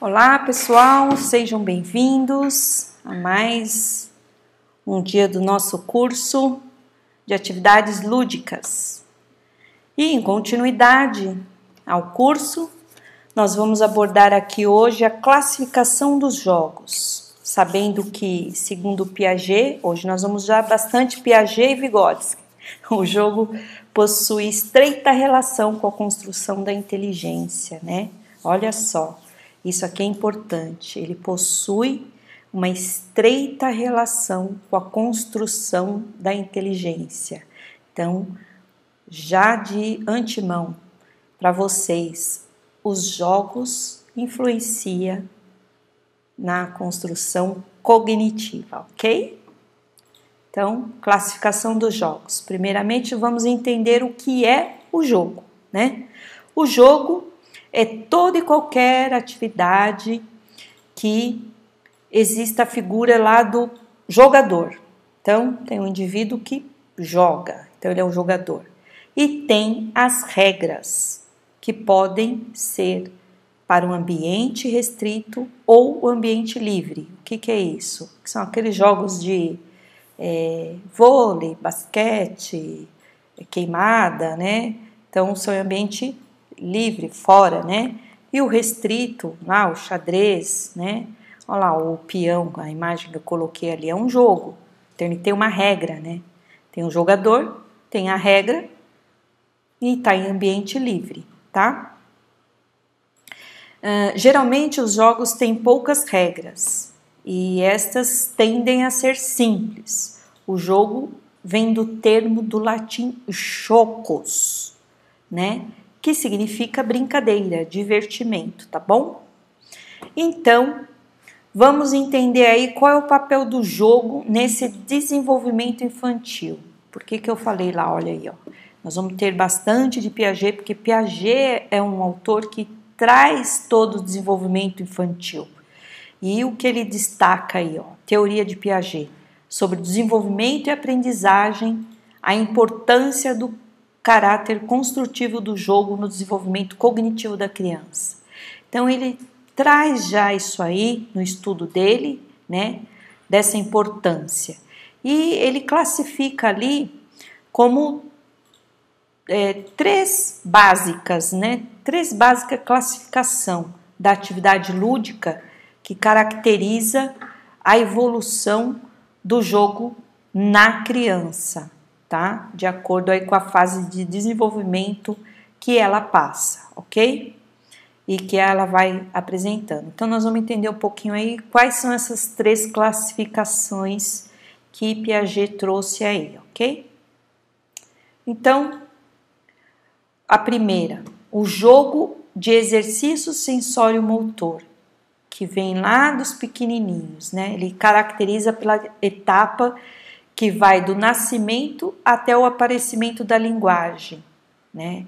Olá, pessoal, sejam bem-vindos a mais um dia do nosso curso de atividades lúdicas. E em continuidade ao curso, nós vamos abordar aqui hoje a classificação dos jogos, sabendo que, segundo Piaget, hoje nós vamos usar bastante Piaget e Vygotsky. O jogo possui estreita relação com a construção da inteligência, né? Olha só, isso aqui é importante. Ele possui uma estreita relação com a construção da inteligência. Então, já de antemão, para vocês, os jogos influenciam na construção cognitiva, ok? Então, classificação dos jogos. Primeiramente, vamos entender o que é o jogo, né? O jogo é toda e qualquer atividade que exista a figura lá do jogador. Então, tem um indivíduo que joga, então ele é um jogador. E tem as regras, que podem ser para um ambiente restrito ou o ambiente livre. O que, que é isso? Que são aqueles jogos de é, vôlei, basquete, queimada, né? Então, são ambiente livre, fora, né? E o restrito, lá, o xadrez, né? Olha lá, o peão, a imagem que eu coloquei ali é um jogo. Então ele tem uma regra, né? Tem um jogador, tem a regra e está em ambiente livre, tá? Uh, geralmente os jogos têm poucas regras e estas tendem a ser simples. O jogo vem do termo do latim chocos, né? Que significa brincadeira, divertimento, tá bom? Então, Vamos entender aí qual é o papel do jogo nesse desenvolvimento infantil. Por que, que eu falei lá? Olha aí, ó. Nós vamos ter bastante de Piaget, porque Piaget é um autor que traz todo o desenvolvimento infantil. E o que ele destaca aí, ó, teoria de Piaget, sobre desenvolvimento e aprendizagem, a importância do caráter construtivo do jogo no desenvolvimento cognitivo da criança. Então ele traz já isso aí no estudo dele, né, dessa importância. E ele classifica ali como é, três básicas, né, três básicas classificação da atividade lúdica que caracteriza a evolução do jogo na criança, tá? De acordo aí com a fase de desenvolvimento que ela passa, ok? e que ela vai apresentando. Então, nós vamos entender um pouquinho aí quais são essas três classificações que Piaget trouxe aí, ok? Então, a primeira, o jogo de exercício sensório-motor, que vem lá dos pequenininhos, né? Ele caracteriza pela etapa que vai do nascimento até o aparecimento da linguagem, né?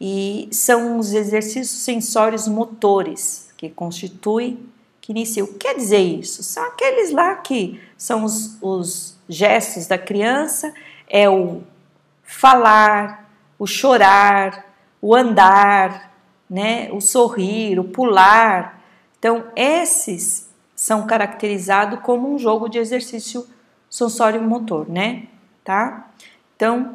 e são os exercícios sensórios motores que constituem, que iniciam. O que quer dizer isso? São aqueles lá que são os, os gestos da criança, é o falar, o chorar, o andar, né, o sorrir, o pular. Então, esses são caracterizados como um jogo de exercício sensório motor, né? Tá? Então,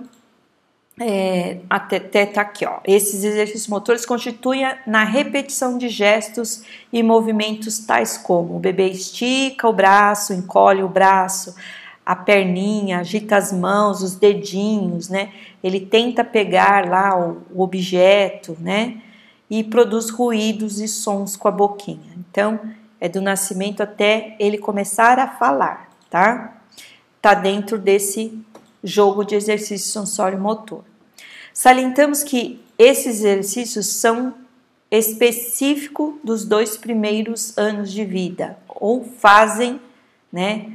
é, até, até tá aqui, ó. Esses exercícios motores constituem na repetição de gestos e movimentos tais como o bebê estica o braço, encolhe o braço, a perninha, agita as mãos, os dedinhos, né? Ele tenta pegar lá o, o objeto, né? E produz ruídos e sons com a boquinha. Então, é do nascimento até ele começar a falar, tá? Tá dentro desse jogo de exercício sensório-motor. Salientamos que esses exercícios são específicos dos dois primeiros anos de vida, ou fazem, né,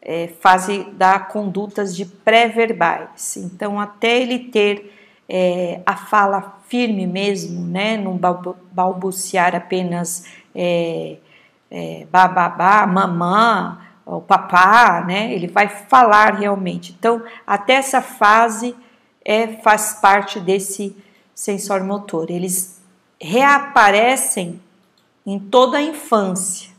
é, fase da condutas de pré-verbais. Então, até ele ter é, a fala firme mesmo, né, não balbuciar apenas é, é, bababá, mamã, o papá, né? Ele vai falar realmente. Então, até essa fase é, faz parte desse sensor motor. Eles reaparecem em toda a infância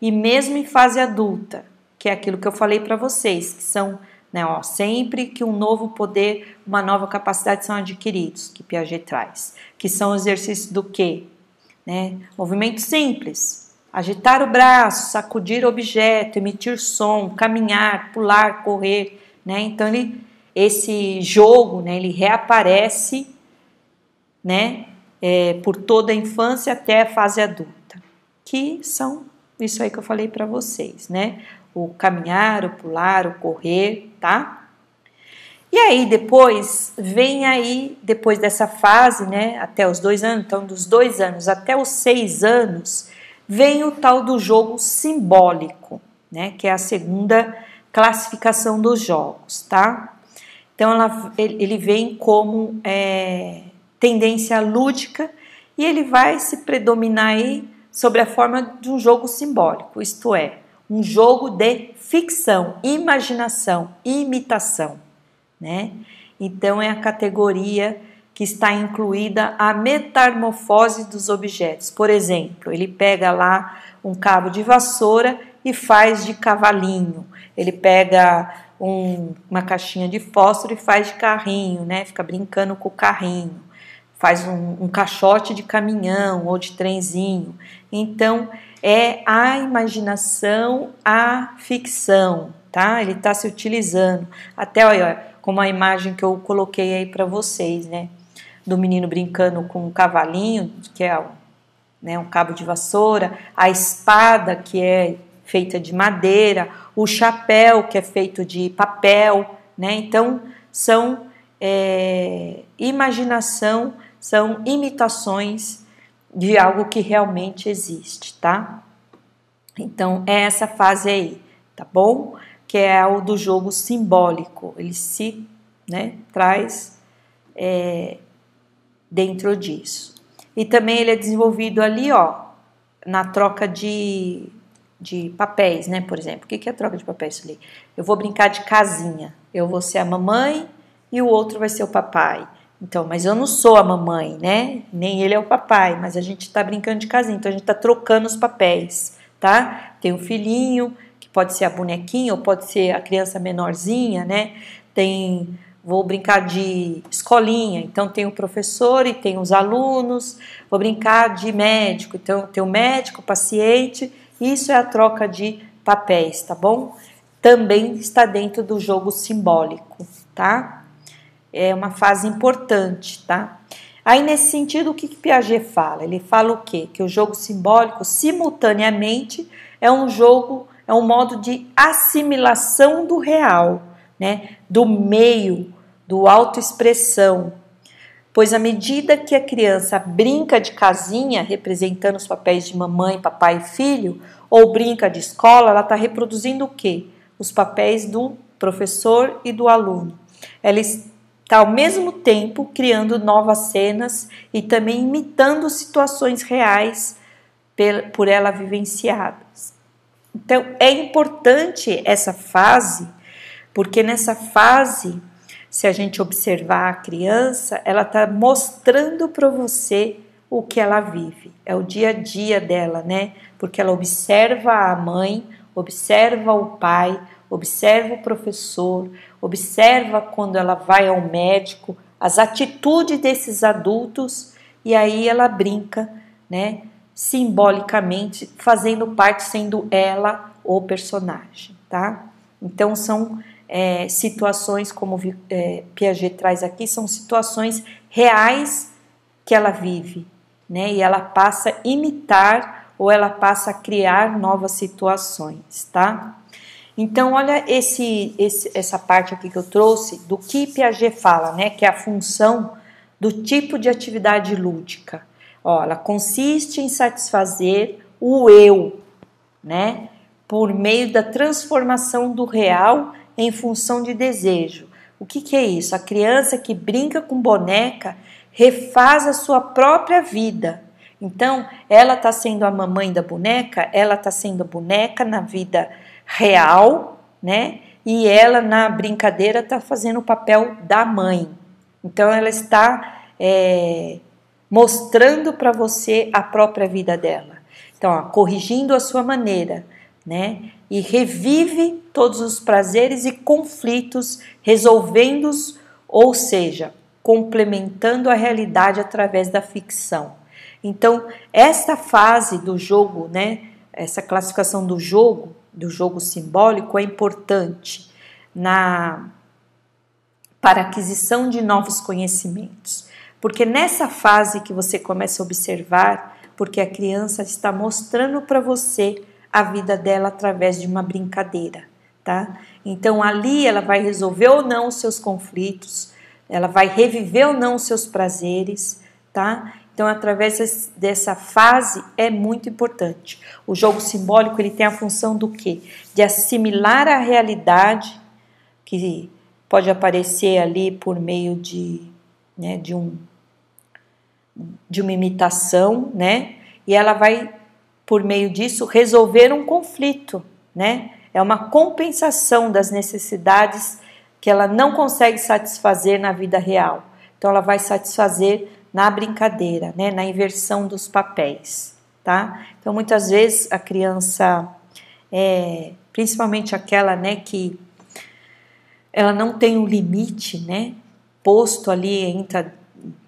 e mesmo em fase adulta, que é aquilo que eu falei para vocês, que são né, ó, sempre que um novo poder, uma nova capacidade são adquiridos, que Piaget traz, que são exercícios do quê? Né? Movimento simples, agitar o braço, sacudir objeto, emitir som, caminhar, pular, correr, né? Então ele, esse jogo, né, ele reaparece, né, é, por toda a infância até a fase adulta, que são isso aí que eu falei para vocês, né? O caminhar, o pular, o correr, tá? E aí depois vem aí depois dessa fase, né? Até os dois anos, então dos dois anos até os seis anos vem o tal do jogo simbólico, né? Que é a segunda classificação dos jogos, tá? Então ela, ele vem como é, tendência lúdica e ele vai se predominar aí sobre a forma de um jogo simbólico, isto é, um jogo de ficção, imaginação, imitação, né? Então é a categoria que está incluída a metamorfose dos objetos. Por exemplo, ele pega lá um cabo de vassoura e faz de cavalinho. Ele pega um, uma caixinha de fósforo e faz de carrinho, né? Fica brincando com o carrinho. Faz um, um caixote de caminhão ou de trenzinho. Então, é a imaginação, a ficção, tá? Ele está se utilizando. Até, olha, como a imagem que eu coloquei aí para vocês, né? Do menino brincando com um cavalinho, que é né, um cabo de vassoura, a espada, que é feita de madeira, o chapéu, que é feito de papel, né? Então, são é, imaginação, são imitações de algo que realmente existe, tá? Então, é essa fase aí, tá bom? Que é o do jogo simbólico, ele se né, traz é, dentro disso. E também ele é desenvolvido ali, ó, na troca de de papéis, né? Por exemplo, o que é troca de papéis ali? Eu vou brincar de casinha. Eu vou ser a mamãe e o outro vai ser o papai. Então, mas eu não sou a mamãe, né? Nem ele é o papai, mas a gente tá brincando de casinha, então a gente tá trocando os papéis, tá? Tem o filhinho, que pode ser a bonequinha ou pode ser a criança menorzinha, né? Tem vou brincar de escolinha, então tem o professor e tem os alunos, vou brincar de médico, então tem o médico, o paciente isso é a troca de papéis, tá bom? Também está dentro do jogo simbólico, tá? É uma fase importante, tá? Aí, nesse sentido, o que, que Piaget fala? Ele fala o quê? Que o jogo simbólico, simultaneamente, é um jogo, é um modo de assimilação do real, né? Do meio, do autoexpressão, pois à medida que a criança brinca de casinha, representando os papéis de mamãe, papai e filho, ou brinca de escola, ela está reproduzindo o quê? Os papéis do professor e do aluno. Ela está ao mesmo tempo criando novas cenas e também imitando situações reais por ela vivenciadas. Então é importante essa fase, porque nessa fase se a gente observar a criança, ela está mostrando para você o que ela vive, é o dia a dia dela, né? Porque ela observa a mãe, observa o pai, observa o professor, observa quando ela vai ao médico, as atitudes desses adultos e aí ela brinca, né? Simbolicamente, fazendo parte, sendo ela o personagem, tá? Então são é, situações, como é, Piaget traz aqui, são situações reais que ela vive, né? E ela passa a imitar ou ela passa a criar novas situações, tá? Então, olha esse, esse, essa parte aqui que eu trouxe do que Piaget fala, né? Que é a função do tipo de atividade lúdica. Ó, ela consiste em satisfazer o eu, né? Por meio da transformação do real em função de desejo. O que, que é isso? A criança que brinca com boneca refaz a sua própria vida. Então, ela está sendo a mamãe da boneca, ela está sendo boneca na vida real, né? E ela na brincadeira está fazendo o papel da mãe. Então, ela está é, mostrando para você a própria vida dela. Então, ó, corrigindo a sua maneira, né? E revive todos os prazeres e conflitos, resolvendo-os, ou seja, complementando a realidade através da ficção. Então, esta fase do jogo, né, essa classificação do jogo, do jogo simbólico é importante na para aquisição de novos conhecimentos. Porque nessa fase que você começa a observar, porque a criança está mostrando para você a vida dela através de uma brincadeira, tá? Então ali ela vai resolver ou não os seus conflitos, ela vai reviver ou não os seus prazeres, tá? Então, através dessa fase é muito importante. O jogo simbólico ele tem a função do quê? De assimilar a realidade que pode aparecer ali por meio de, né, de um de uma imitação, né? E ela vai por meio disso resolver um conflito, né? É uma compensação das necessidades que ela não consegue satisfazer na vida real. Então ela vai satisfazer na brincadeira, né, na inversão dos papéis, tá? Então muitas vezes a criança, é, principalmente aquela, né, que ela não tem um limite, né, posto ali entre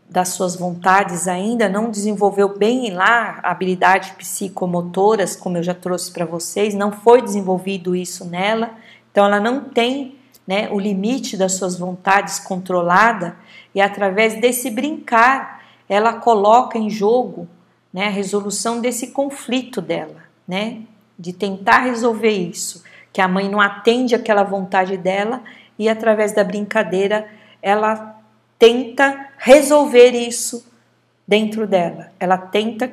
das suas vontades ainda, não desenvolveu bem lá a habilidade psicomotoras, como eu já trouxe para vocês, não foi desenvolvido isso nela, então ela não tem né, o limite das suas vontades controlada e através desse brincar ela coloca em jogo né, a resolução desse conflito dela, né, de tentar resolver isso, que a mãe não atende aquela vontade dela e através da brincadeira ela tenta resolver isso dentro dela, ela tenta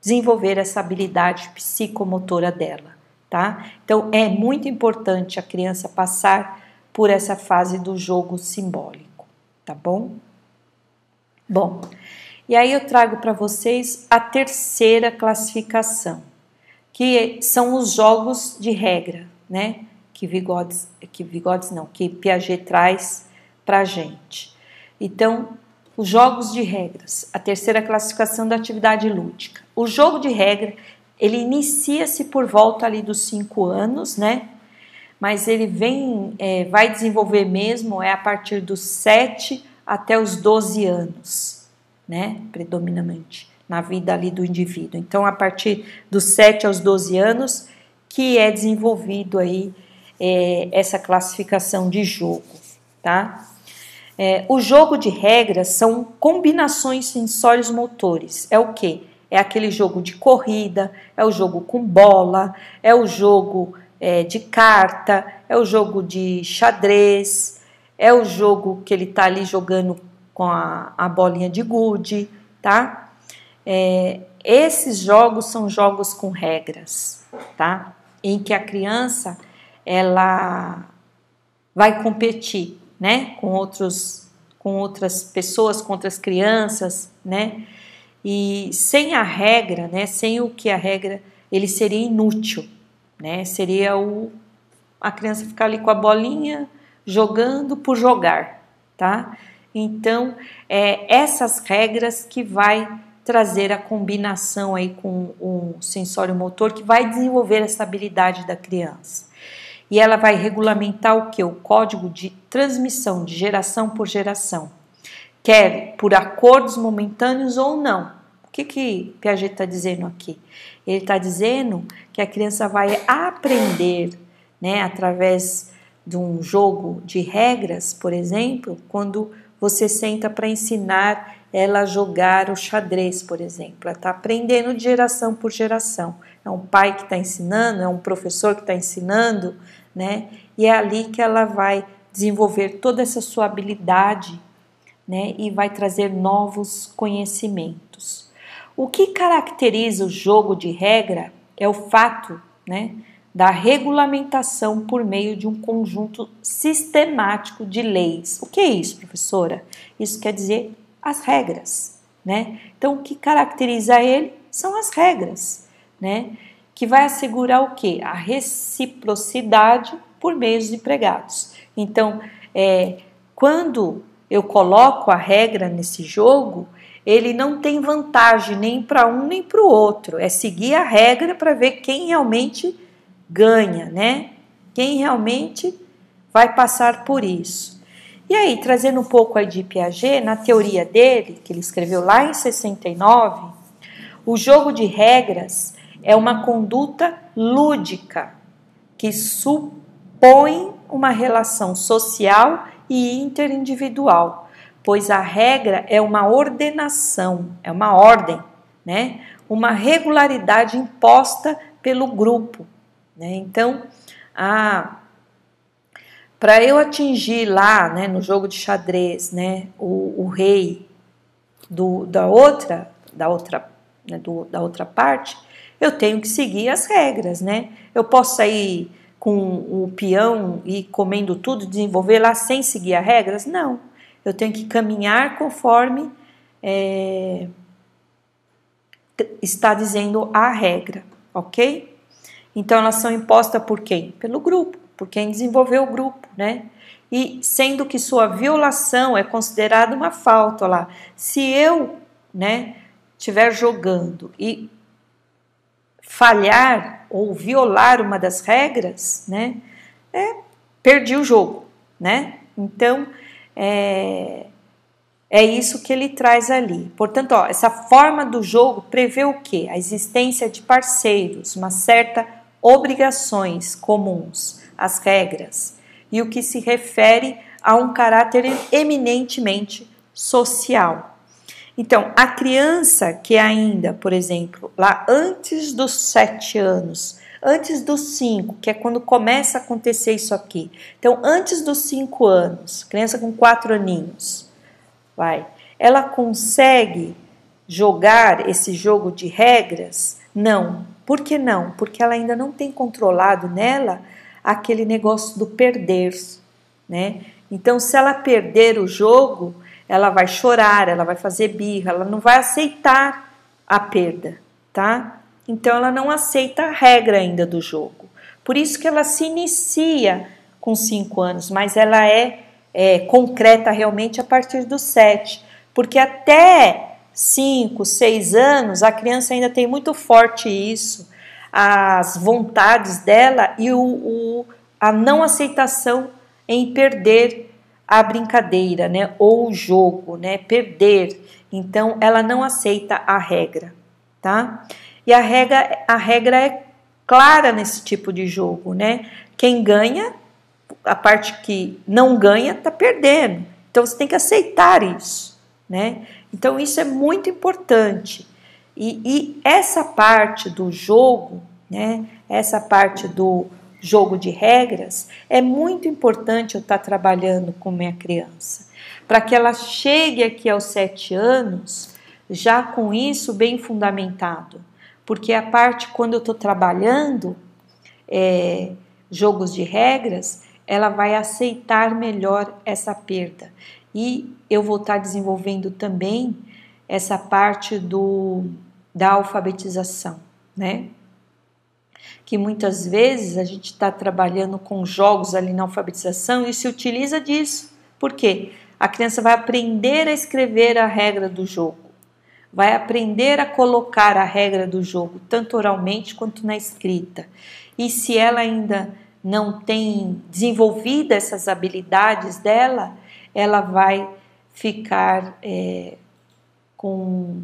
desenvolver essa habilidade psicomotora dela, tá? Então é muito importante a criança passar por essa fase do jogo simbólico, tá bom? Bom, e aí eu trago para vocês a terceira classificação, que são os jogos de regra, né? Que Vigodes, que Vigodes não, que Piaget traz para gente. Então, os jogos de regras, a terceira classificação da atividade lúdica. O jogo de regra, ele inicia-se por volta ali dos cinco anos, né? mas ele vem, é, vai desenvolver mesmo é a partir dos 7 até os 12 anos, né? Predominantemente na vida ali do indivíduo. Então, a partir dos 7 aos 12 anos que é desenvolvido aí é, essa classificação de jogo, tá? É, o jogo de regras são combinações sensórios motores. É o que? É aquele jogo de corrida, é o jogo com bola, é o jogo é, de carta, é o jogo de xadrez, é o jogo que ele está ali jogando com a, a, bolinha de gude, tá? É, esses jogos são jogos com regras, tá? Em que a criança ela vai competir, né? Com outros, com outras pessoas, com outras crianças, né? E sem a regra, né? Sem o que a regra, ele seria inútil, né? Seria o a criança ficar ali com a bolinha jogando por jogar, tá? Então, é essas regras que vai trazer a combinação aí com o sensório motor que vai desenvolver essa habilidade da criança. E ela vai regulamentar o que? O código de transmissão de geração por geração, quer por acordos momentâneos ou não. O que, que Piaget está dizendo aqui? Ele está dizendo que a criança vai aprender, né, através de um jogo de regras, por exemplo, quando você senta para ensinar ela a jogar o xadrez, por exemplo. Ela está aprendendo de geração por geração. É um pai que está ensinando, é um professor que está ensinando, né? E é ali que ela vai desenvolver toda essa sua habilidade, né? E vai trazer novos conhecimentos. O que caracteriza o jogo de regra é o fato né, da regulamentação por meio de um conjunto sistemático de leis. O que é isso, professora? Isso quer dizer as regras. Né? Então, o que caracteriza ele são as regras, né? Que vai assegurar o que? A reciprocidade por meios empregados. Então, é, quando eu coloco a regra nesse jogo, ele não tem vantagem nem para um nem para o outro. É seguir a regra para ver quem realmente ganha, né? Quem realmente vai passar por isso. E aí, trazendo um pouco aí de Piaget, na teoria dele, que ele escreveu lá em 69, o jogo de regras é uma conduta lúdica que supõe uma relação social e interindividual, pois a regra é uma ordenação, é uma ordem, né? Uma regularidade imposta pelo grupo, né? Então, a para eu atingir lá, né, no jogo de xadrez, né, o, o rei do, da outra, da outra, né, do, da outra parte, eu tenho que seguir as regras, né? Eu posso sair com o peão e comendo tudo, desenvolver lá sem seguir as regras? Não. Eu tenho que caminhar conforme é, está dizendo a regra, ok? Então elas são impostas por quem? Pelo grupo, por quem desenvolveu o grupo, né? E sendo que sua violação é considerada uma falta lá. Se eu, né, estiver jogando e falhar ou violar uma das regras, né, é, perdi o jogo, né? Então, é, é isso que ele traz ali. Portanto, ó, essa forma do jogo prevê o quê? A existência de parceiros, uma certa obrigações comuns, as regras, e o que se refere a um caráter eminentemente social. Então, a criança que ainda, por exemplo, lá antes dos sete anos, antes dos cinco, que é quando começa a acontecer isso aqui. Então, antes dos cinco anos, criança com quatro aninhos, vai, ela consegue jogar esse jogo de regras? Não. Por que não? Porque ela ainda não tem controlado nela aquele negócio do perder, né? Então, se ela perder o jogo, ela vai chorar, ela vai fazer birra, ela não vai aceitar a perda, tá? Então ela não aceita a regra ainda do jogo. Por isso que ela se inicia com cinco anos, mas ela é, é concreta realmente a partir dos sete, porque até cinco, seis anos a criança ainda tem muito forte isso, as vontades dela e o, o a não aceitação em perder a brincadeira, né, ou o jogo, né, perder. Então ela não aceita a regra, tá? E a regra, a regra é clara nesse tipo de jogo, né? Quem ganha, a parte que não ganha tá perdendo. Então você tem que aceitar isso, né? Então isso é muito importante. E, e essa parte do jogo, né? Essa parte do jogo de regras, é muito importante eu estar trabalhando com minha criança, para que ela chegue aqui aos sete anos já com isso bem fundamentado, porque a parte quando eu estou trabalhando é, jogos de regras, ela vai aceitar melhor essa perda. E eu vou estar desenvolvendo também essa parte do da alfabetização, né? Que muitas vezes a gente está trabalhando com jogos ali na alfabetização e se utiliza disso. Por quê? A criança vai aprender a escrever a regra do jogo, vai aprender a colocar a regra do jogo, tanto oralmente quanto na escrita. E se ela ainda não tem desenvolvido essas habilidades dela, ela vai ficar é, com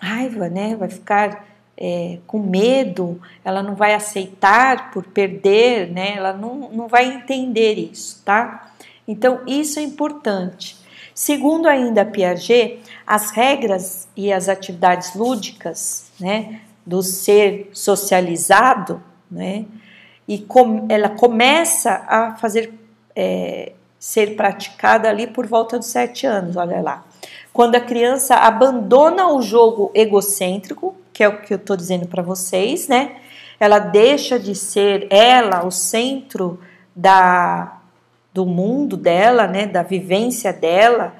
raiva, né? Vai ficar é, com medo, ela não vai aceitar por perder, né? Ela não, não vai entender isso, tá? Então, isso é importante. Segundo ainda Piaget, as regras e as atividades lúdicas, né, do ser socializado, né, e com, ela começa a fazer é, ser praticada ali por volta dos sete anos, olha lá. Quando a criança abandona o jogo egocêntrico, que é o que eu estou dizendo para vocês, né? Ela deixa de ser ela o centro da do mundo dela, né? Da vivência dela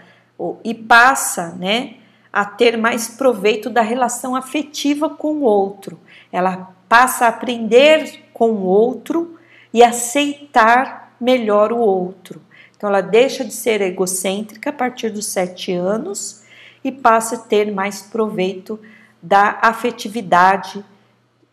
e passa, né? A ter mais proveito da relação afetiva com o outro. Ela passa a aprender com o outro e aceitar melhor o outro. Então, ela deixa de ser egocêntrica a partir dos sete anos e passa a ter mais proveito da afetividade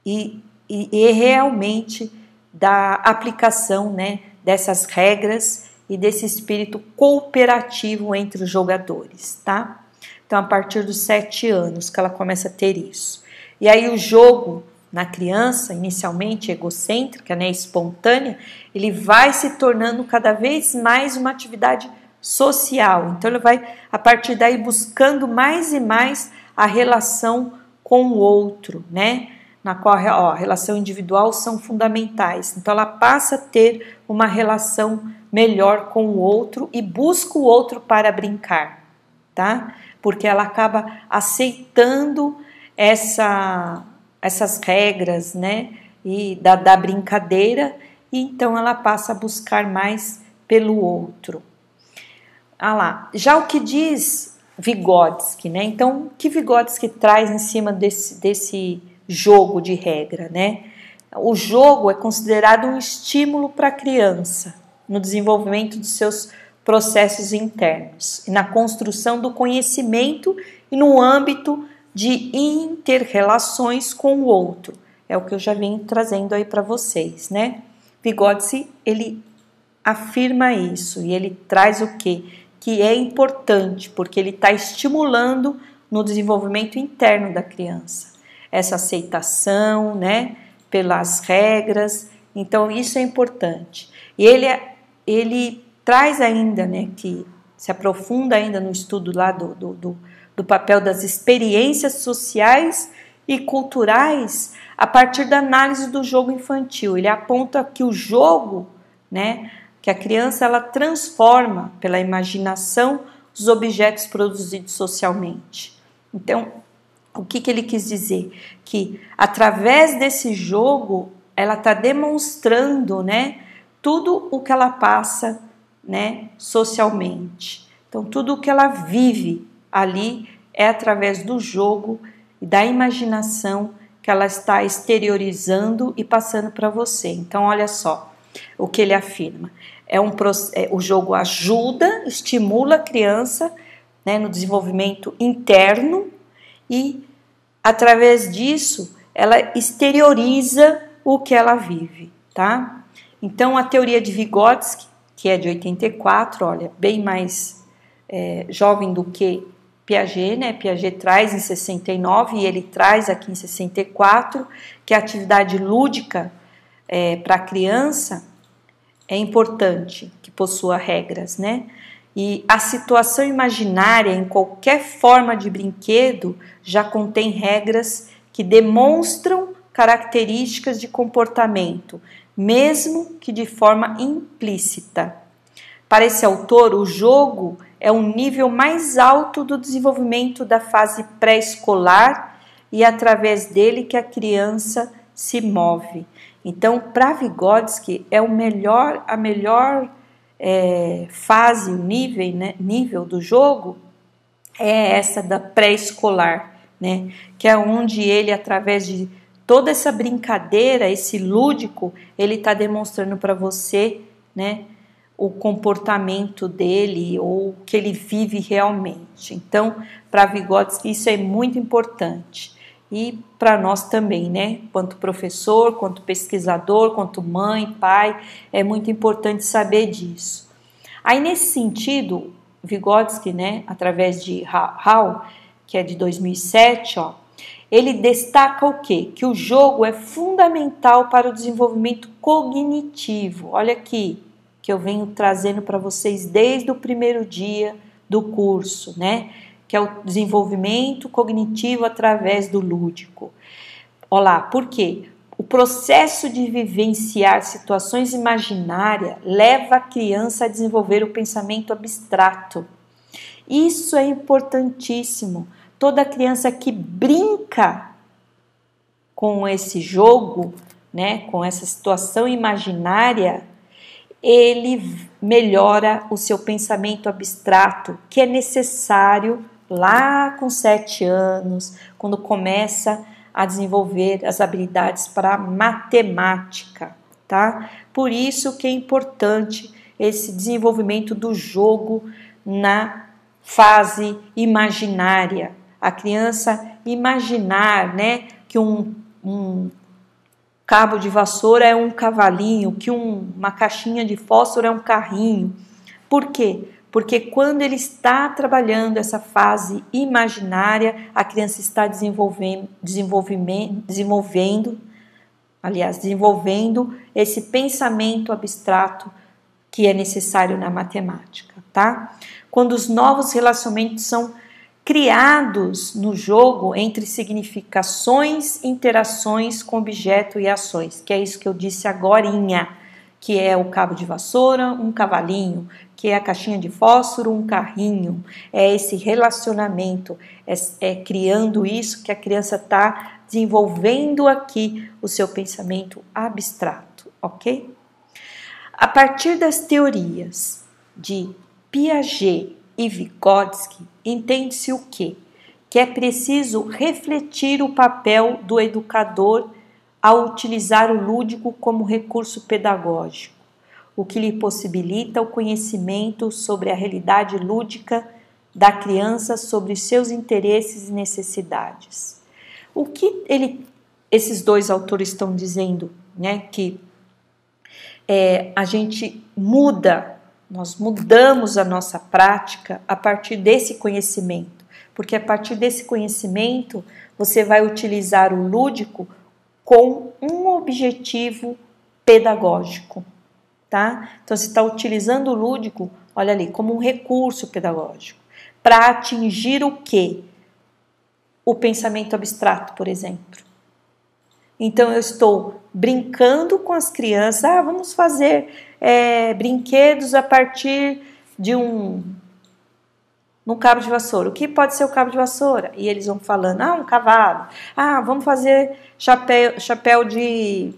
e, e, e realmente da aplicação né, dessas regras e desse espírito cooperativo entre os jogadores, tá? Então, a partir dos sete anos que ela começa a ter isso. E aí, o jogo na criança, inicialmente egocêntrica, né, espontânea, ele vai se tornando cada vez mais uma atividade social. Então, ele vai, a partir daí, buscando mais e mais a relação com o outro, né? Na qual ó, a relação individual são fundamentais. Então, ela passa a ter uma relação melhor com o outro e busca o outro para brincar, tá? Porque ela acaba aceitando essa, essas regras, né? E da, da brincadeira, e então ela passa a buscar mais pelo outro. Ah lá, já o que diz Vygotsky, né? Então, que Vygotsky traz em cima desse, desse jogo de regra, né? O jogo é considerado um estímulo para a criança no desenvolvimento dos seus processos internos na construção do conhecimento e no âmbito de interrelações com o outro. É o que eu já venho trazendo aí para vocês, né? Vygotsky, ele afirma isso e ele traz o que? Que é importante, porque ele está estimulando no desenvolvimento interno da criança. Essa aceitação, né? Pelas regras. Então, isso é importante. E ele, ele traz ainda, né? Que se aprofunda ainda no estudo lá do, do, do do papel das experiências sociais e culturais a partir da análise do jogo infantil. Ele aponta que o jogo, né, que a criança ela transforma pela imaginação os objetos produzidos socialmente. Então, o que, que ele quis dizer? Que através desse jogo ela está demonstrando, né, tudo o que ela passa, né, socialmente. Então, tudo o que ela vive ali é através do jogo e da imaginação que ela está exteriorizando e passando para você. Então, olha só o que ele afirma. É um, é, o jogo ajuda, estimula a criança né, no desenvolvimento interno e, através disso, ela exterioriza o que ela vive, tá? Então, a teoria de Vygotsky, que é de 84, olha, bem mais é, jovem do que Piaget, né? Piaget traz em 69 e ele traz aqui em 64 que a atividade lúdica é, para a criança é importante, que possua regras, né? E a situação imaginária em qualquer forma de brinquedo já contém regras que demonstram características de comportamento, mesmo que de forma implícita. Para esse autor, o jogo é um nível mais alto do desenvolvimento da fase pré-escolar e é através dele que a criança se move. Então, para Vygotsky, é o melhor, a melhor é, fase, o nível, né, nível do jogo é essa da pré-escolar, né, que é onde ele, através de toda essa brincadeira, esse lúdico, ele está demonstrando para você, né, o comportamento dele ou o que ele vive realmente. Então, para Vygotsky isso é muito importante. E para nós também, né? Quanto professor, quanto pesquisador, quanto mãe, pai, é muito importante saber disso. Aí nesse sentido, Vygotsky, né, através de Hall, que é de 2007, ó, ele destaca o quê? Que o jogo é fundamental para o desenvolvimento cognitivo. Olha aqui, que eu venho trazendo para vocês desde o primeiro dia do curso, né? Que é o desenvolvimento cognitivo através do lúdico. Olá, por quê? O processo de vivenciar situações imaginárias leva a criança a desenvolver o pensamento abstrato. Isso é importantíssimo. Toda criança que brinca com esse jogo, né, com essa situação imaginária, ele melhora o seu pensamento abstrato, que é necessário lá com sete anos, quando começa a desenvolver as habilidades para matemática, tá? Por isso que é importante esse desenvolvimento do jogo na fase imaginária. A criança imaginar, né, que um, um cabo de vassoura é um cavalinho, que um, uma caixinha de fósforo é um carrinho. Por quê? Porque quando ele está trabalhando essa fase imaginária, a criança está desenvolvendo, desenvolvendo, aliás, desenvolvendo esse pensamento abstrato que é necessário na matemática, tá? Quando os novos relacionamentos são criados no jogo entre significações, interações com objeto e ações, que é isso que eu disse agorinha, que é o cabo de vassoura, um cavalinho, que é a caixinha de fósforo, um carrinho. É esse relacionamento, é, é criando isso que a criança está desenvolvendo aqui o seu pensamento abstrato, ok? A partir das teorias de Piaget e Vygotsky, entende-se o quê? Que é preciso refletir o papel do educador ao utilizar o lúdico como recurso pedagógico, o que lhe possibilita o conhecimento sobre a realidade lúdica da criança, sobre seus interesses e necessidades. O que ele, esses dois autores estão dizendo, né? Que é, a gente muda, nós mudamos a nossa prática a partir desse conhecimento, porque a partir desse conhecimento você vai utilizar o lúdico com um objetivo pedagógico, tá? Então você está utilizando o lúdico, olha ali, como um recurso pedagógico para atingir o que? O pensamento abstrato, por exemplo. Então eu estou brincando com as crianças, ah, vamos fazer é, brinquedos a partir de um no cabo de vassoura. O que pode ser o cabo de vassoura? E eles vão falando, ah, um cavalo. Ah, vamos fazer chapéu, chapéu de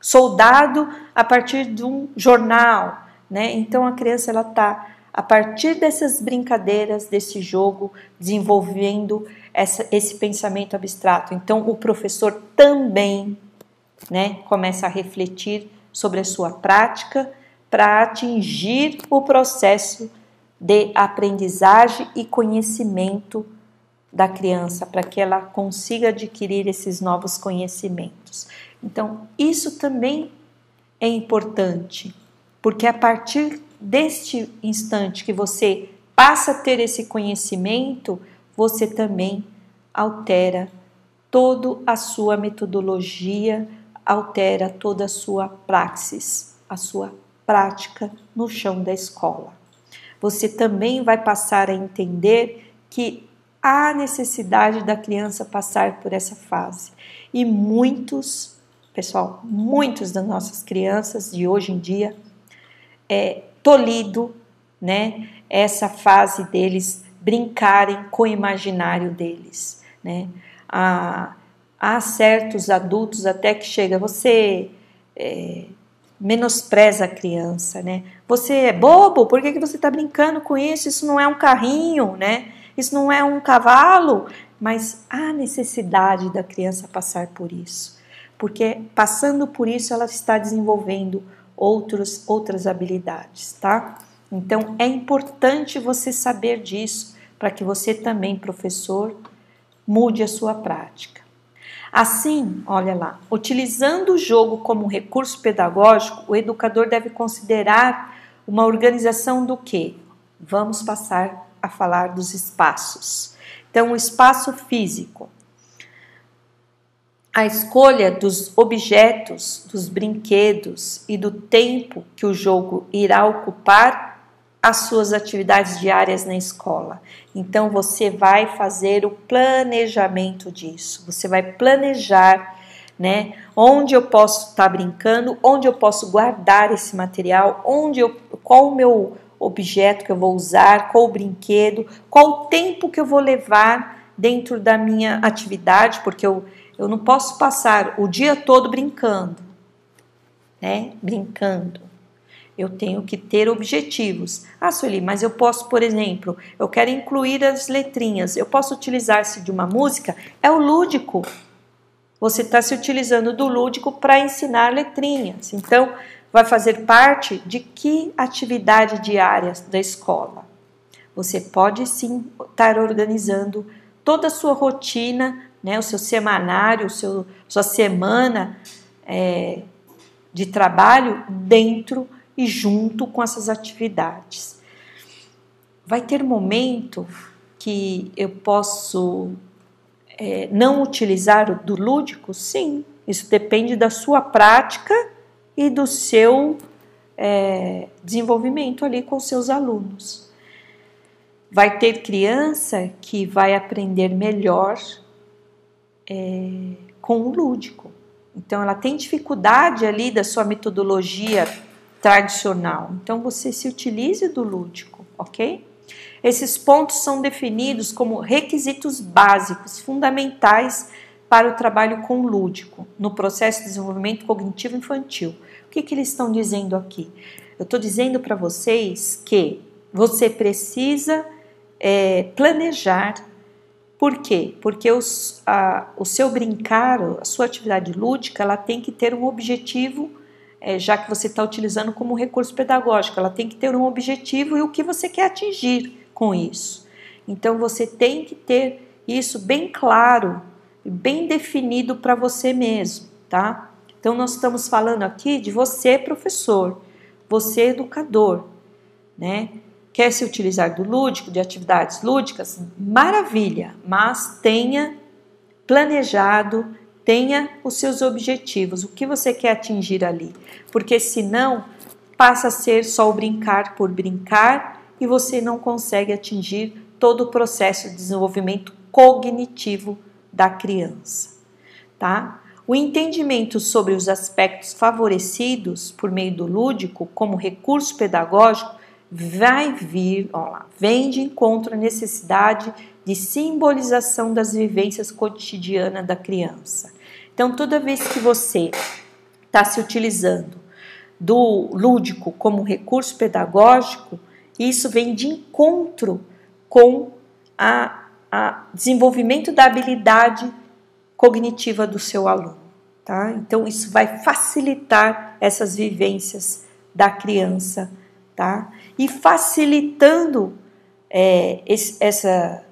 soldado a partir de um jornal, né? Então a criança ela está a partir dessas brincadeiras, desse jogo, desenvolvendo essa, esse pensamento abstrato. Então, o professor também né, começa a refletir sobre a sua prática para atingir o processo de aprendizagem e conhecimento da criança, para que ela consiga adquirir esses novos conhecimentos. Então, isso também é importante, porque a partir deste instante que você passa a ter esse conhecimento, você também altera toda a sua metodologia, altera toda a sua praxis, a sua prática no chão da escola. Você também vai passar a entender que há necessidade da criança passar por essa fase. E muitos, pessoal, muitos das nossas crianças de hoje em dia é tolhido, né, essa fase deles brincarem com o imaginário deles, né? Há, há certos adultos até que chega, você é, menospreza a criança, né? Você é bobo, por que, que você está brincando com isso? Isso não é um carrinho, né? Isso não é um cavalo, mas há necessidade da criança passar por isso, porque passando por isso ela está desenvolvendo outros, outras habilidades, tá? Então é importante você saber disso para que você também, professor, mude a sua prática. Assim, olha lá, utilizando o jogo como recurso pedagógico, o educador deve considerar uma organização do que? Vamos passar a falar dos espaços. Então, o espaço físico a escolha dos objetos, dos brinquedos e do tempo que o jogo irá ocupar as suas atividades diárias na escola. Então você vai fazer o planejamento disso. Você vai planejar, né, onde eu posso estar tá brincando, onde eu posso guardar esse material, onde eu, qual o meu objeto que eu vou usar, qual o brinquedo, qual o tempo que eu vou levar dentro da minha atividade, porque eu eu não posso passar o dia todo brincando, né? Brincando. Eu tenho que ter objetivos. Ah, Sueli, mas eu posso, por exemplo, eu quero incluir as letrinhas. Eu posso utilizar-se de uma música? É o lúdico. Você está se utilizando do lúdico para ensinar letrinhas. Então, vai fazer parte de que atividade diária da escola? você pode sim estar organizando toda a sua rotina, né, o seu semanário, o seu, sua semana é, de trabalho dentro e junto com essas atividades. Vai ter momento que eu posso é, não utilizar o do lúdico? Sim, isso depende da sua prática e do seu é, desenvolvimento ali com seus alunos. Vai ter criança que vai aprender melhor é, com o lúdico. Então, ela tem dificuldade ali da sua metodologia tradicional. Então, você se utilize do lúdico, ok? Esses pontos são definidos como requisitos básicos, fundamentais para o trabalho com o lúdico no processo de desenvolvimento cognitivo infantil. O que, que eles estão dizendo aqui? Eu estou dizendo para vocês que você precisa é, planejar. Por quê? Porque os, a, o seu brincar, a sua atividade lúdica, ela tem que ter um objetivo, é, já que você está utilizando como recurso pedagógico, ela tem que ter um objetivo e o que você quer atingir com isso. Então você tem que ter isso bem claro, bem definido para você mesmo, tá? Então nós estamos falando aqui de você, professor, você, educador, né? Quer se utilizar do lúdico, de atividades lúdicas? Maravilha, mas tenha planejado, tenha os seus objetivos, o que você quer atingir ali, porque senão passa a ser só o brincar por brincar e você não consegue atingir todo o processo de desenvolvimento cognitivo da criança, tá? O entendimento sobre os aspectos favorecidos por meio do lúdico como recurso pedagógico vai vir, ó lá, vem de encontro à necessidade de simbolização das vivências cotidianas da criança. Então, toda vez que você está se utilizando do lúdico como recurso pedagógico, isso vem de encontro com a desenvolvimento da habilidade cognitiva do seu aluno, tá? Então, isso vai facilitar essas vivências da criança tá? E facilitando é, esse, essa,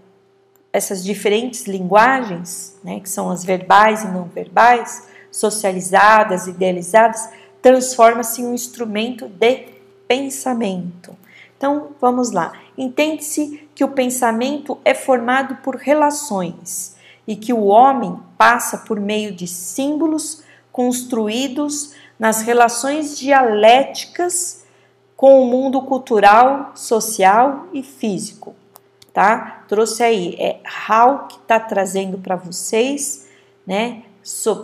essas diferentes linguagens, né, que são as verbais e não verbais, socializadas, idealizadas, transforma-se em um instrumento de pensamento. Então, vamos lá. Entende-se que o pensamento é formado por relações e que o homem passa por meio de símbolos construídos nas relações dialéticas com o mundo cultural, social e físico, tá? Trouxe aí, é Hal que está trazendo para vocês, né,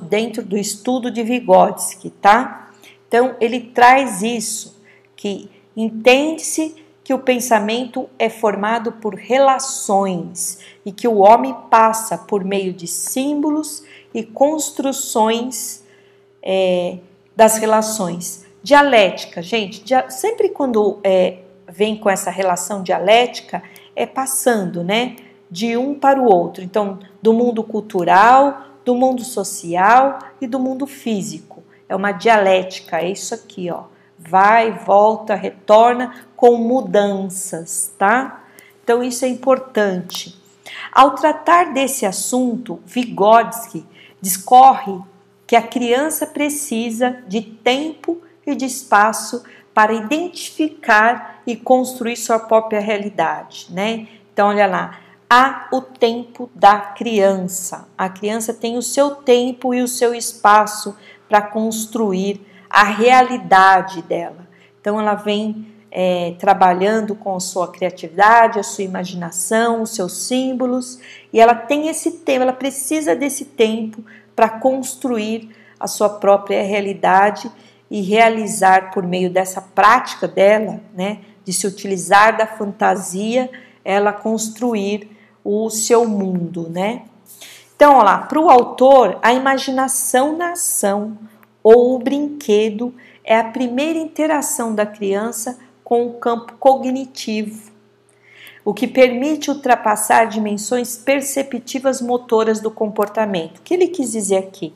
dentro do estudo de Vygotsky, tá? Então, ele traz isso, que entende-se que o pensamento é formado por relações e que o homem passa por meio de símbolos e construções é, das relações. Dialética, gente, dia, sempre quando é, vem com essa relação dialética, é passando, né, de um para o outro. Então, do mundo cultural, do mundo social e do mundo físico. É uma dialética, é isso aqui, ó. Vai, volta, retorna com mudanças, tá? Então, isso é importante. Ao tratar desse assunto, Vygotsky discorre que a criança precisa de tempo e de espaço para identificar e construir sua própria realidade, né? Então, olha lá, há o tempo da criança. A criança tem o seu tempo e o seu espaço para construir a realidade dela. Então, ela vem é, trabalhando com a sua criatividade, a sua imaginação, os seus símbolos, e ela tem esse tempo, ela precisa desse tempo para construir a sua própria realidade e realizar por meio dessa prática dela, né, de se utilizar da fantasia, ela construir o seu mundo, né? Então, olha lá, para o autor, a imaginação na ação ou o brinquedo é a primeira interação da criança com o campo cognitivo, o que permite ultrapassar dimensões perceptivas motoras do comportamento. O que ele quis dizer aqui?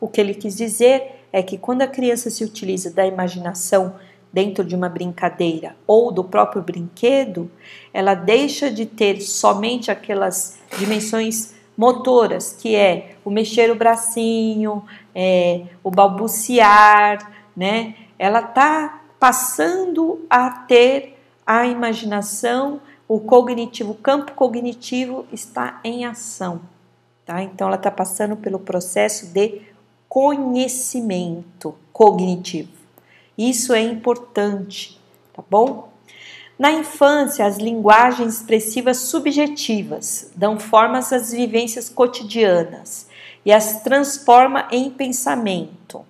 O que ele quis dizer é que quando a criança se utiliza da imaginação dentro de uma brincadeira ou do próprio brinquedo, ela deixa de ter somente aquelas dimensões motoras, que é o mexer o bracinho, é, o balbuciar, né? Ela está passando a ter a imaginação, o cognitivo, o campo cognitivo está em ação, tá? Então ela está passando pelo processo de conhecimento cognitivo. Isso é importante, tá bom? Na infância, as linguagens expressivas subjetivas dão formas às vivências cotidianas e as transforma em pensamento.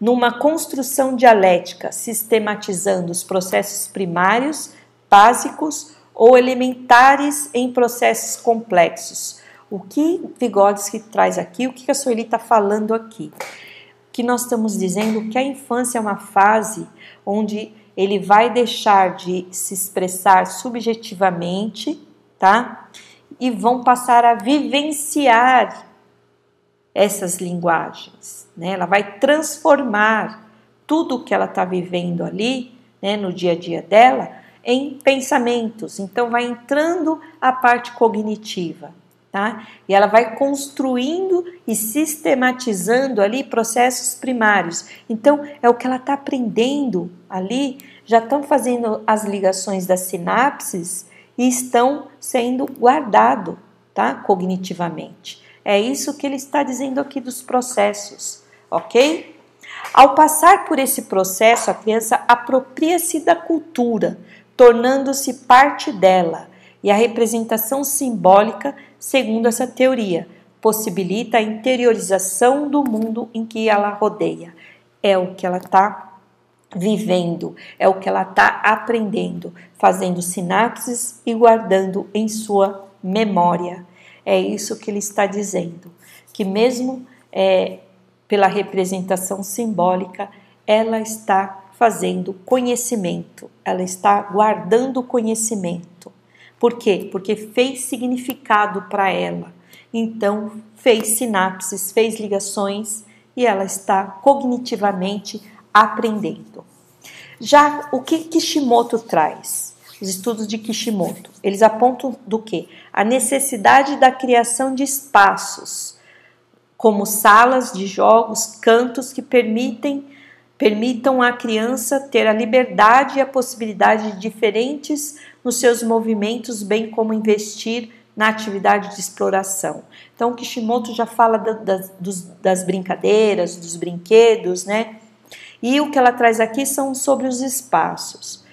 Numa construção dialética, sistematizando os processos primários, básicos ou elementares em processos complexos. O que Vygotsky traz aqui, o que a Sueli está falando aqui? Que nós estamos dizendo que a infância é uma fase onde ele vai deixar de se expressar subjetivamente, tá? E vão passar a vivenciar essas linguagens, né? Ela vai transformar tudo o que ela está vivendo ali, né, no dia a dia dela, em pensamentos. Então vai entrando a parte cognitiva, tá? E ela vai construindo e sistematizando ali processos primários. Então é o que ela está aprendendo ali, já estão fazendo as ligações das sinapses e estão sendo guardado, tá? Cognitivamente. É isso que ele está dizendo aqui dos processos, ok? Ao passar por esse processo, a criança apropria-se da cultura, tornando-se parte dela, e a representação simbólica, segundo essa teoria, possibilita a interiorização do mundo em que ela rodeia. É o que ela está vivendo, é o que ela está aprendendo, fazendo sinapses e guardando em sua memória. É isso que ele está dizendo, que mesmo é, pela representação simbólica, ela está fazendo conhecimento, ela está guardando conhecimento. Por quê? Porque fez significado para ela. Então, fez sinapses, fez ligações e ela está cognitivamente aprendendo. Já o que Kishimoto traz? Os estudos de Kishimoto, eles apontam do que? A necessidade da criação de espaços, como salas de jogos, cantos que permitem permitam à criança ter a liberdade e a possibilidade de diferentes nos seus movimentos, bem como investir na atividade de exploração. Então, Kishimoto já fala da, da, dos, das brincadeiras, dos brinquedos, né? E o que ela traz aqui são sobre os espaços.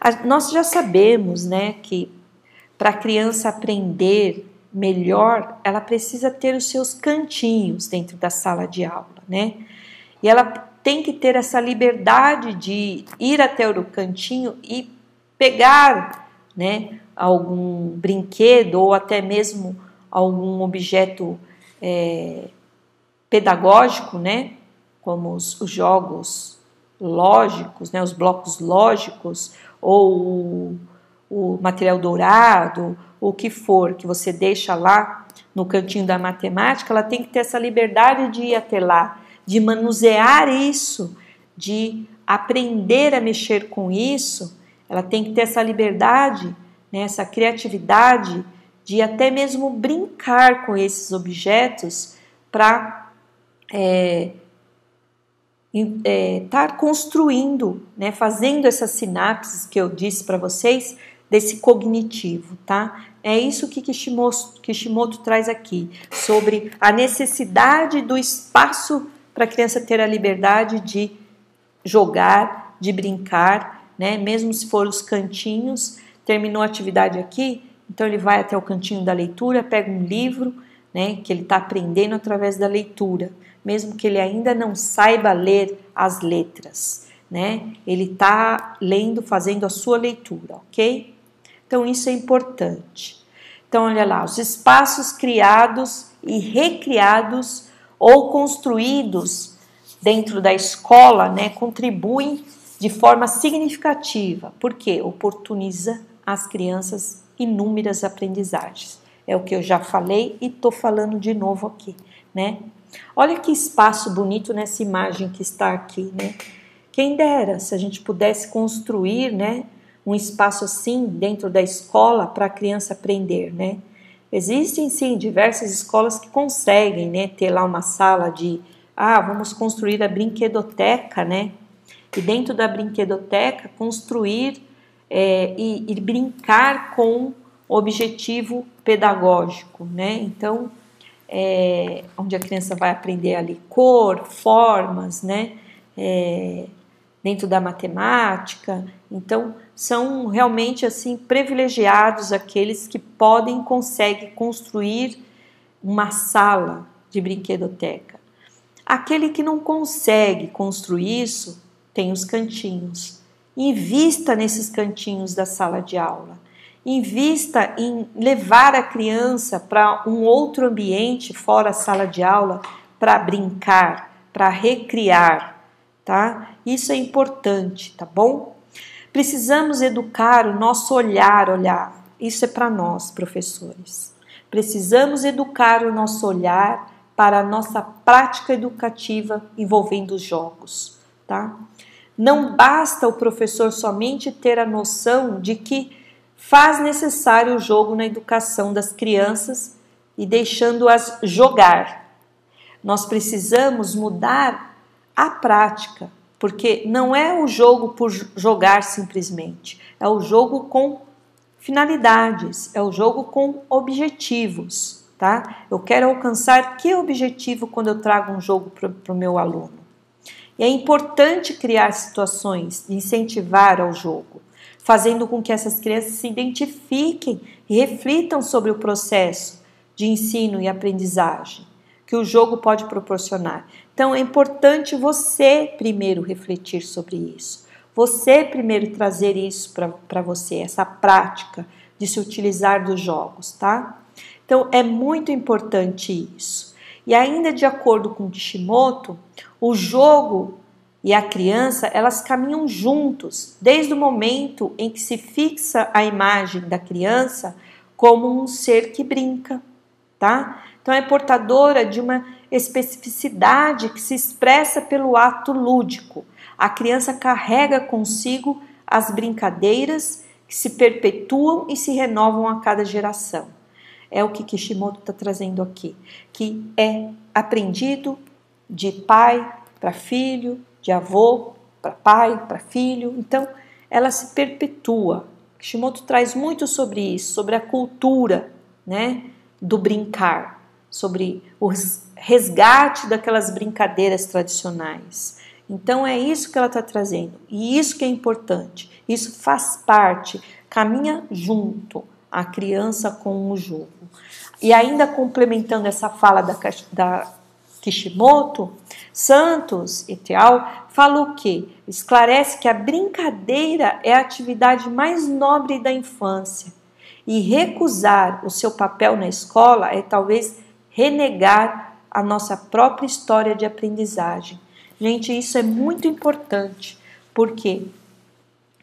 A, nós já sabemos, né, que para a criança aprender melhor, ela precisa ter os seus cantinhos dentro da sala de aula, né? E ela tem que ter essa liberdade de ir até o cantinho e pegar, né, algum brinquedo ou até mesmo algum objeto é, pedagógico, né, como os, os jogos lógicos, né, os blocos lógicos, ou o, o material dourado, o que for que você deixa lá no cantinho da matemática, ela tem que ter essa liberdade de ir até lá, de manusear isso, de aprender a mexer com isso, ela tem que ter essa liberdade, né, essa criatividade de até mesmo brincar com esses objetos para é, estar é, tá construindo, né, fazendo essas sinapses que eu disse para vocês desse cognitivo, tá? É isso que Kishimoto, Kishimoto traz aqui sobre a necessidade do espaço para a criança ter a liberdade de jogar, de brincar, né? Mesmo se for os cantinhos, terminou a atividade aqui, então ele vai até o cantinho da leitura, pega um livro, né? Que ele está aprendendo através da leitura mesmo que ele ainda não saiba ler as letras, né? Ele está lendo, fazendo a sua leitura, ok? Então isso é importante. Então olha lá, os espaços criados e recriados ou construídos dentro da escola, né, contribuem de forma significativa, porque oportuniza às crianças inúmeras aprendizagens. É o que eu já falei e estou falando de novo aqui, né? Olha que espaço bonito nessa imagem que está aqui, né? Quem dera se a gente pudesse construir, né, um espaço assim dentro da escola para a criança aprender, né? Existem sim diversas escolas que conseguem, né, ter lá uma sala de, ah, vamos construir a brinquedoteca, né? E dentro da brinquedoteca construir é, e, e brincar com objetivo pedagógico, né? Então, é, onde a criança vai aprender ali cor, formas, né? É, dentro da matemática. Então, são realmente assim privilegiados aqueles que podem conseguem construir uma sala de brinquedoteca. Aquele que não consegue construir isso tem os cantinhos. Invista nesses cantinhos da sala de aula. Invista em levar a criança para um outro ambiente fora a sala de aula para brincar, para recriar, tá? Isso é importante, tá bom? Precisamos educar o nosso olhar, olhar. Isso é para nós, professores. Precisamos educar o nosso olhar para a nossa prática educativa envolvendo os jogos, tá? Não basta o professor somente ter a noção de que faz necessário o jogo na educação das crianças e deixando-as jogar. Nós precisamos mudar a prática, porque não é o jogo por jogar simplesmente, é o jogo com finalidades, é o jogo com objetivos, tá? Eu quero alcançar que objetivo quando eu trago um jogo para o meu aluno? E é importante criar situações de incentivar ao jogo fazendo com que essas crianças se identifiquem e reflitam sobre o processo de ensino e aprendizagem que o jogo pode proporcionar. Então é importante você primeiro refletir sobre isso, você primeiro trazer isso para você, essa prática de se utilizar dos jogos, tá? Então é muito importante isso. E ainda de acordo com Kishimoto, o jogo e a criança, elas caminham juntos, desde o momento em que se fixa a imagem da criança como um ser que brinca, tá? Então é portadora de uma especificidade que se expressa pelo ato lúdico. A criança carrega consigo as brincadeiras que se perpetuam e se renovam a cada geração. É o que Kishimoto está trazendo aqui, que é aprendido de pai para filho, de avô para pai, para filho. Então, ela se perpetua. Kishimoto traz muito sobre isso, sobre a cultura, né, do brincar, sobre o resgate daquelas brincadeiras tradicionais. Então é isso que ela está trazendo e isso que é importante. Isso faz parte, caminha junto a criança com o jogo. E ainda complementando essa fala da, da Kishimoto, Santos et al. fala o que? Esclarece que a brincadeira é a atividade mais nobre da infância e recusar o seu papel na escola é talvez renegar a nossa própria história de aprendizagem. Gente, isso é muito importante, porque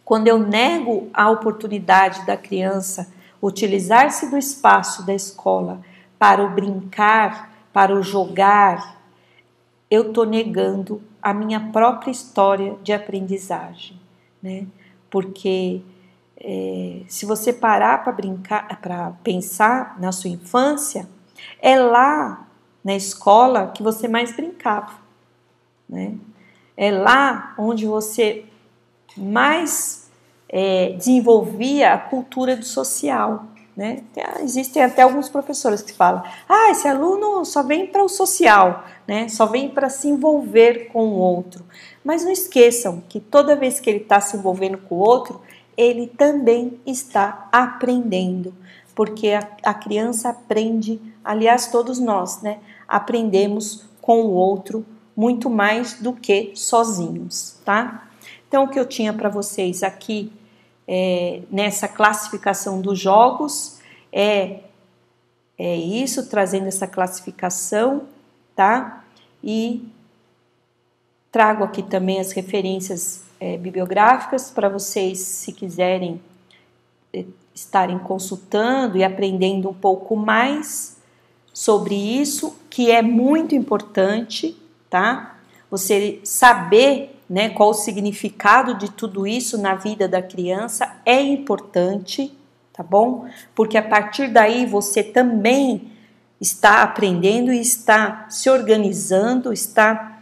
quando eu nego a oportunidade da criança utilizar-se do espaço da escola para o brincar, para o jogar, eu estou negando a minha própria história de aprendizagem, né? Porque é, se você parar para brincar, para pensar na sua infância, é lá na escola que você mais brincava, né? É lá onde você mais é, desenvolvia a cultura do social. Né? Existem até alguns professores que falam: ah, esse aluno só vem para o social, né? só vem para se envolver com o outro. Mas não esqueçam que toda vez que ele está se envolvendo com o outro, ele também está aprendendo, porque a, a criança aprende, aliás, todos nós, né? Aprendemos com o outro muito mais do que sozinhos, tá? Então, o que eu tinha para vocês aqui é, nessa classificação dos jogos é, é isso, trazendo essa classificação, tá? E trago aqui também as referências é, bibliográficas para vocês, se quiserem é, estarem consultando e aprendendo um pouco mais sobre isso, que é muito importante, tá? Você saber né, qual o significado de tudo isso na vida da criança é importante, tá bom? Porque a partir daí você também está aprendendo e está se organizando, está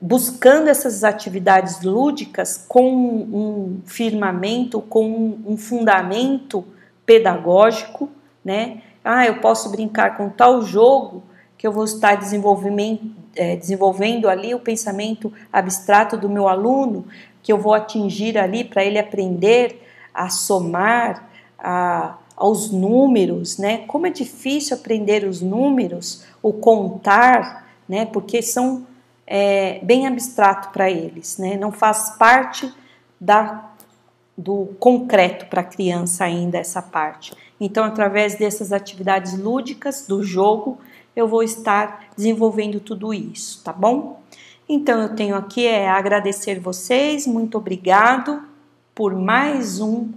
buscando essas atividades lúdicas com um firmamento, com um fundamento pedagógico, né? Ah, eu posso brincar com tal jogo que eu vou estar desenvolvendo, é, desenvolvendo ali o pensamento abstrato do meu aluno, que eu vou atingir ali para ele aprender a somar, a, aos números, né? Como é difícil aprender os números, o contar, né? Porque são é, bem abstrato para eles, né? Não faz parte da do concreto para a criança ainda essa parte. Então, através dessas atividades lúdicas do jogo, eu vou estar desenvolvendo tudo isso, tá bom? Então, eu tenho aqui é agradecer vocês, muito obrigado por mais um,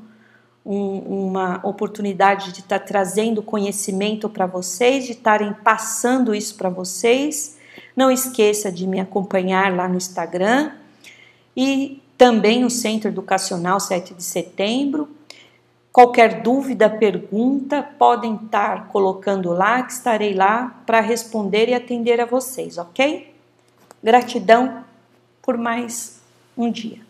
um uma oportunidade de estar trazendo conhecimento para vocês, de estarem passando isso para vocês. Não esqueça de me acompanhar lá no Instagram e também o Centro Educacional 7 de Setembro. Qualquer dúvida, pergunta, podem estar colocando lá, que estarei lá para responder e atender a vocês, ok? Gratidão por mais um dia.